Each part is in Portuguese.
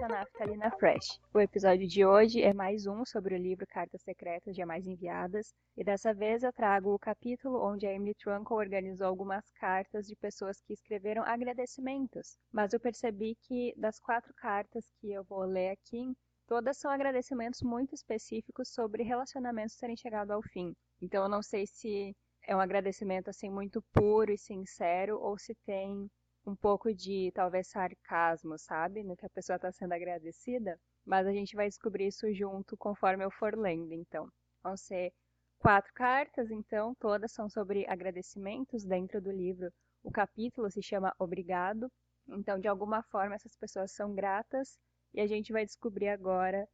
esse é a Naftalina Fresh. O episódio de hoje é mais um sobre o livro Cartas Secretas Jamais Enviadas, e dessa vez eu trago o capítulo onde a Emily Trunkle organizou algumas cartas de pessoas que escreveram agradecimentos. Mas eu percebi que das quatro cartas que eu vou ler aqui, todas são agradecimentos muito específicos sobre relacionamentos terem chegado ao fim. Então eu não sei se é um agradecimento assim muito puro e sincero ou se tem um pouco de talvez sarcasmo, sabe? No que a pessoa está sendo agradecida. Mas a gente vai descobrir isso junto conforme eu for lendo, então. Vão ser quatro cartas, então, todas são sobre agradecimentos dentro do livro. O capítulo se chama Obrigado. Então, de alguma forma, essas pessoas são gratas e a gente vai descobrir agora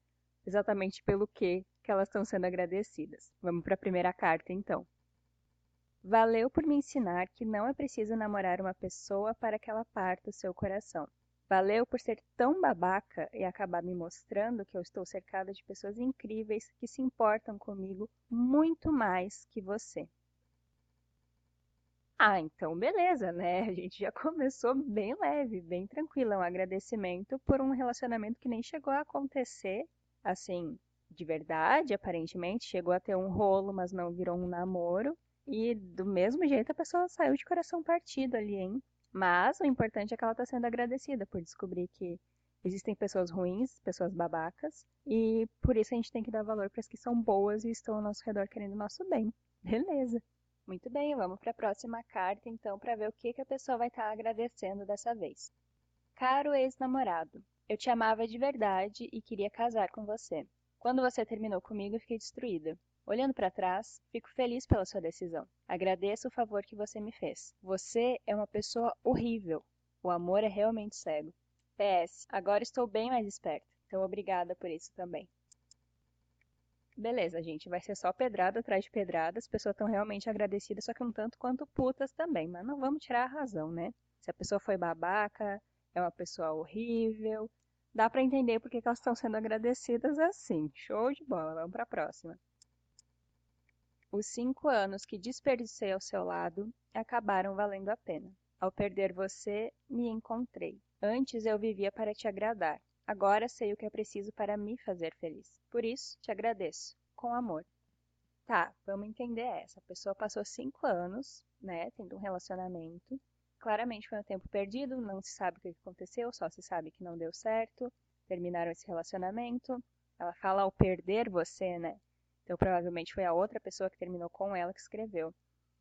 exatamente pelo que, que elas estão sendo agradecidas. Vamos para a primeira carta, então. Valeu por me ensinar que não é preciso namorar uma pessoa para que ela parta o seu coração. Valeu por ser tão babaca e acabar me mostrando que eu estou cercada de pessoas incríveis que se importam comigo muito mais que você. Ah, então beleza, né? A gente já começou bem leve, bem tranquila. Um agradecimento por um relacionamento que nem chegou a acontecer, assim, de verdade, aparentemente. Chegou a ter um rolo, mas não virou um namoro. E do mesmo jeito a pessoa saiu de coração partido ali, hein? Mas o importante é que ela está sendo agradecida por descobrir que existem pessoas ruins, pessoas babacas, e por isso a gente tem que dar valor para as que são boas e estão ao nosso redor querendo o nosso bem. Beleza. Muito bem, vamos para a próxima carta então para ver o que, que a pessoa vai estar tá agradecendo dessa vez. Caro ex-namorado, eu te amava de verdade e queria casar com você. Quando você terminou comigo, fiquei destruída. Olhando para trás, fico feliz pela sua decisão. Agradeço o favor que você me fez. Você é uma pessoa horrível. O amor é realmente cego. PS, agora estou bem mais esperta. Então obrigada por isso também. Beleza, gente, vai ser só pedrada atrás de pedrada. As pessoas estão realmente agradecidas, só que um tanto quanto putas também. Mas não vamos tirar a razão, né? Se a pessoa foi babaca, é uma pessoa horrível, dá para entender porque elas estão sendo agradecidas assim. Show de bola, vamos para a próxima. Os cinco anos que desperdicei ao seu lado acabaram valendo a pena. Ao perder você, me encontrei. Antes eu vivia para te agradar. Agora sei o que é preciso para me fazer feliz. Por isso, te agradeço. Com amor. Tá, vamos entender essa. A pessoa passou cinco anos, né, tendo um relacionamento. Claramente foi um tempo perdido, não se sabe o que aconteceu, só se sabe que não deu certo. Terminaram esse relacionamento. Ela fala ao perder você, né? Então, provavelmente foi a outra pessoa que terminou com ela que escreveu.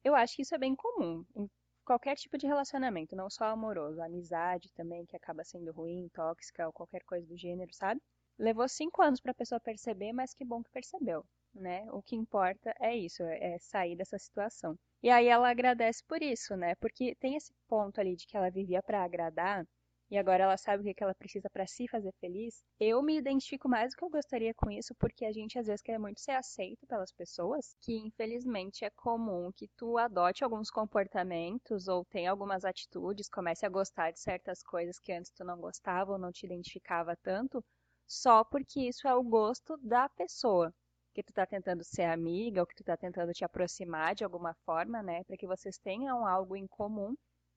Eu acho que isso é bem comum em qualquer tipo de relacionamento, não só amoroso, amizade também, que acaba sendo ruim, tóxica ou qualquer coisa do gênero, sabe? Levou cinco anos para a pessoa perceber, mas que bom que percebeu, né? O que importa é isso, é sair dessa situação. E aí ela agradece por isso, né? Porque tem esse ponto ali de que ela vivia para agradar, e agora ela sabe o que ela precisa para se fazer feliz, eu me identifico mais do que eu gostaria com isso, porque a gente às vezes quer muito ser aceito pelas pessoas, que infelizmente é comum que tu adote alguns comportamentos ou tenha algumas atitudes, comece a gostar de certas coisas que antes tu não gostava ou não te identificava tanto, só porque isso é o gosto da pessoa. Que tu tá tentando ser amiga ou que tu tá tentando te aproximar de alguma forma, né, para que vocês tenham algo em comum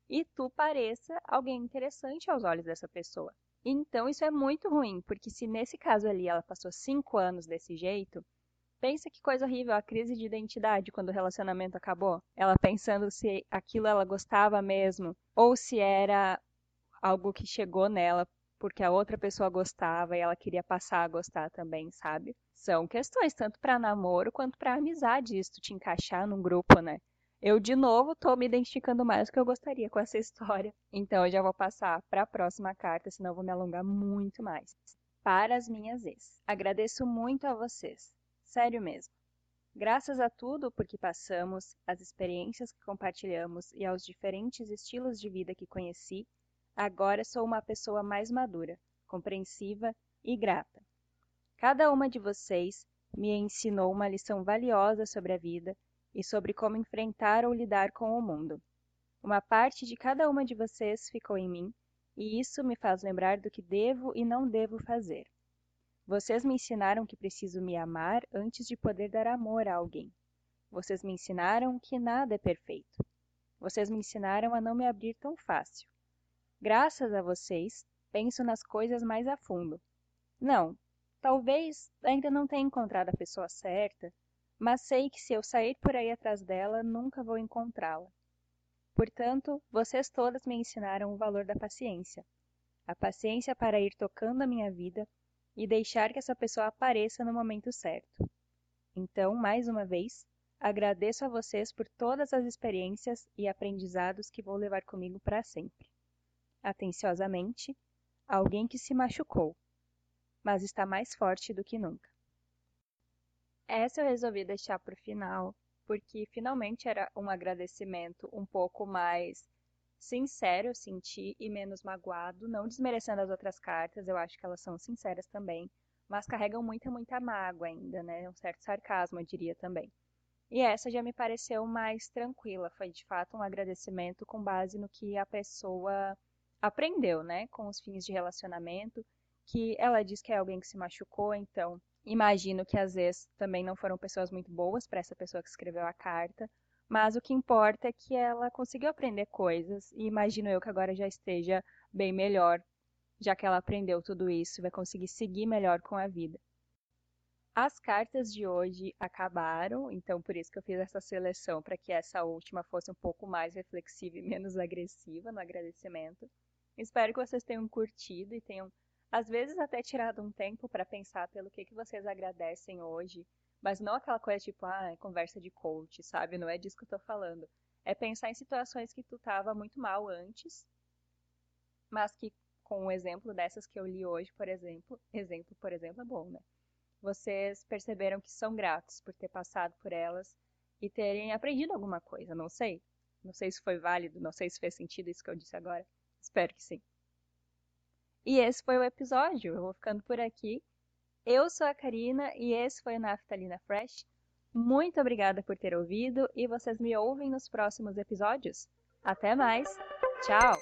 e tu pareça alguém interessante aos olhos dessa pessoa. Então isso é muito ruim, porque se nesse caso ali ela passou cinco anos desse jeito, pensa que coisa horrível a crise de identidade quando o relacionamento acabou. Ela pensando se aquilo ela gostava mesmo, ou se era algo que chegou nela porque a outra pessoa gostava e ela queria passar a gostar também, sabe? São questões tanto para namoro quanto para amizade, isso te encaixar num grupo, né? Eu, de novo, estou me identificando mais do que eu gostaria com essa história. Então, eu já vou passar para a próxima carta, senão eu vou me alongar muito mais. Para as minhas ex. Agradeço muito a vocês. Sério mesmo. Graças a tudo por que passamos, às experiências que compartilhamos e aos diferentes estilos de vida que conheci, agora sou uma pessoa mais madura, compreensiva e grata. Cada uma de vocês me ensinou uma lição valiosa sobre a vida e sobre como enfrentar ou lidar com o mundo. Uma parte de cada uma de vocês ficou em mim, e isso me faz lembrar do que devo e não devo fazer. Vocês me ensinaram que preciso me amar antes de poder dar amor a alguém. Vocês me ensinaram que nada é perfeito. Vocês me ensinaram a não me abrir tão fácil. Graças a vocês, penso nas coisas mais a fundo. Não, talvez ainda não tenha encontrado a pessoa certa, mas sei que se eu sair por aí atrás dela, nunca vou encontrá-la. Portanto, vocês todas me ensinaram o valor da paciência. A paciência para ir tocando a minha vida e deixar que essa pessoa apareça no momento certo. Então, mais uma vez, agradeço a vocês por todas as experiências e aprendizados que vou levar comigo para sempre. Atenciosamente, alguém que se machucou, mas está mais forte do que nunca. Essa eu resolvi deixar para o final, porque finalmente era um agradecimento um pouco mais sincero, eu senti, e menos magoado, não desmerecendo as outras cartas, eu acho que elas são sinceras também, mas carregam muita, muita mágoa ainda, né? Um certo sarcasmo, eu diria também. E essa já me pareceu mais tranquila, foi de fato um agradecimento com base no que a pessoa aprendeu, né, com os fins de relacionamento, que ela diz que é alguém que se machucou, então imagino que às vezes também não foram pessoas muito boas para essa pessoa que escreveu a carta, mas o que importa é que ela conseguiu aprender coisas e imagino eu que agora já esteja bem melhor, já que ela aprendeu tudo isso, vai conseguir seguir melhor com a vida. As cartas de hoje acabaram, então por isso que eu fiz essa seleção para que essa última fosse um pouco mais reflexiva e menos agressiva no agradecimento. Espero que vocês tenham curtido e tenham, às vezes, até tirado um tempo para pensar pelo que, que vocês agradecem hoje, mas não aquela coisa tipo, ah, é conversa de coach, sabe? Não é disso que eu tô falando. É pensar em situações que tu tava muito mal antes, mas que com o exemplo dessas que eu li hoje, por exemplo, exemplo, por exemplo, é bom, né? Vocês perceberam que são gratos por ter passado por elas e terem aprendido alguma coisa, não sei. Não sei se foi válido, não sei se fez sentido isso que eu disse agora. Espero que sim. E esse foi o episódio. Eu vou ficando por aqui. Eu sou a Karina e esse foi o Naftalina Fresh. Muito obrigada por ter ouvido e vocês me ouvem nos próximos episódios. Até mais. Tchau!